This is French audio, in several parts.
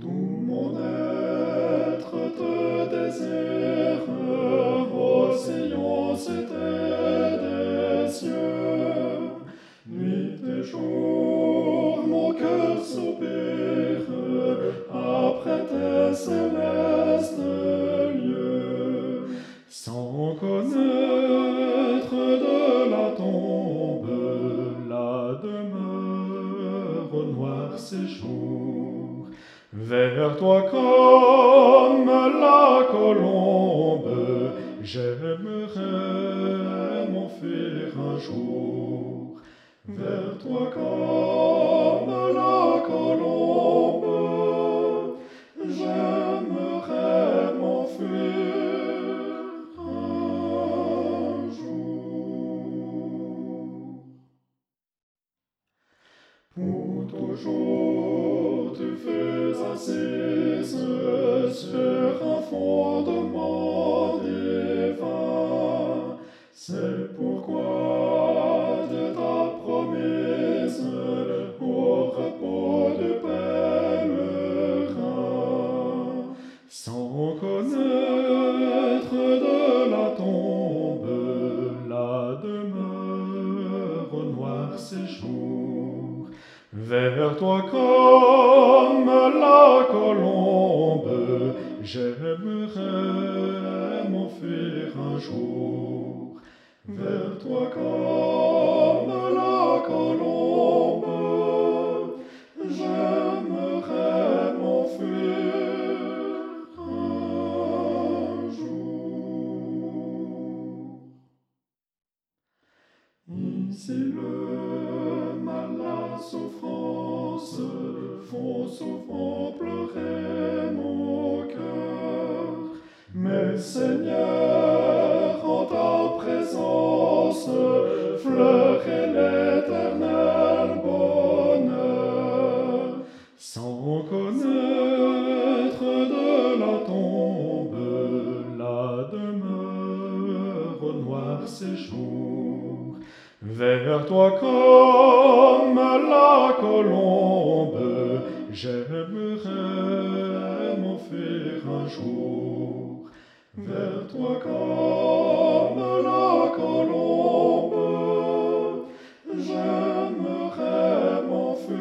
Tout mon être te désire, ô sillon des cieux. Nuit et jour, mon cœur soupire après tes célestes lieux, sans connaître de la tombe la demeure noire séjour. Vers toi comme la colombe, j'aimerais m'enfuir un jour. Vers toi comme la colombe, j'aimerais m'enfuir un jour. Toujours tu fais assise toi comme la colombe, j'aimerais m'enfuir un jour. Vers toi comme Seigneur, en ta présence, fleurer l'éternel bonheur, sans connaître de la tombe la demeure noire séjour. Vers toi comme la colombe, j'aimerais m'enfuir un jour. Vers toi comme la colombe, j'aimerais m'enfuir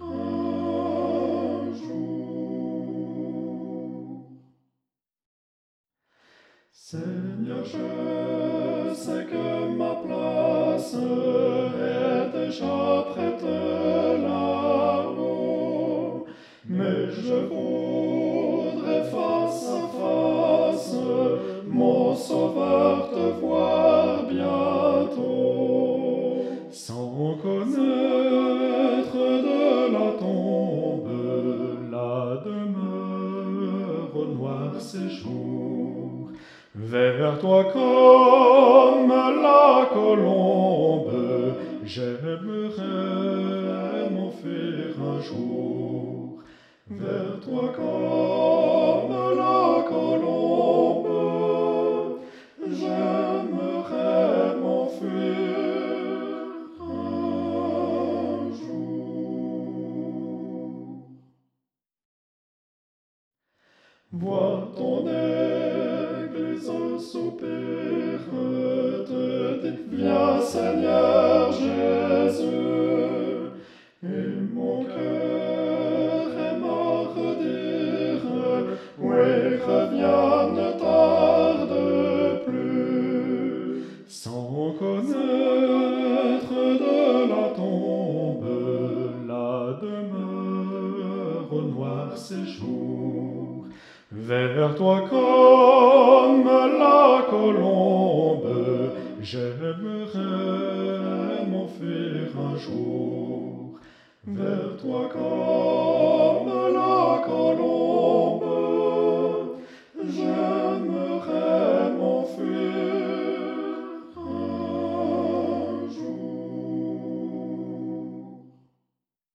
un jour. Seigneur, je sais que ma place est déjà prête Sauveur, te voir bientôt, sans connaître de la tombe la demeure noire séjour. Vers toi comme la colombe, j'aimerais m'enfuir un jour. Vers toi comme Vois ton Église soupir, te dit, viens Seigneur Jésus, et mon cœur est mort dire, oui, reviens, ne tarde plus, sans connaître de la tombe la demeure noire séjour. Vers toi comme la colombe, j'aimerais m'enfuir un jour. Vers toi comme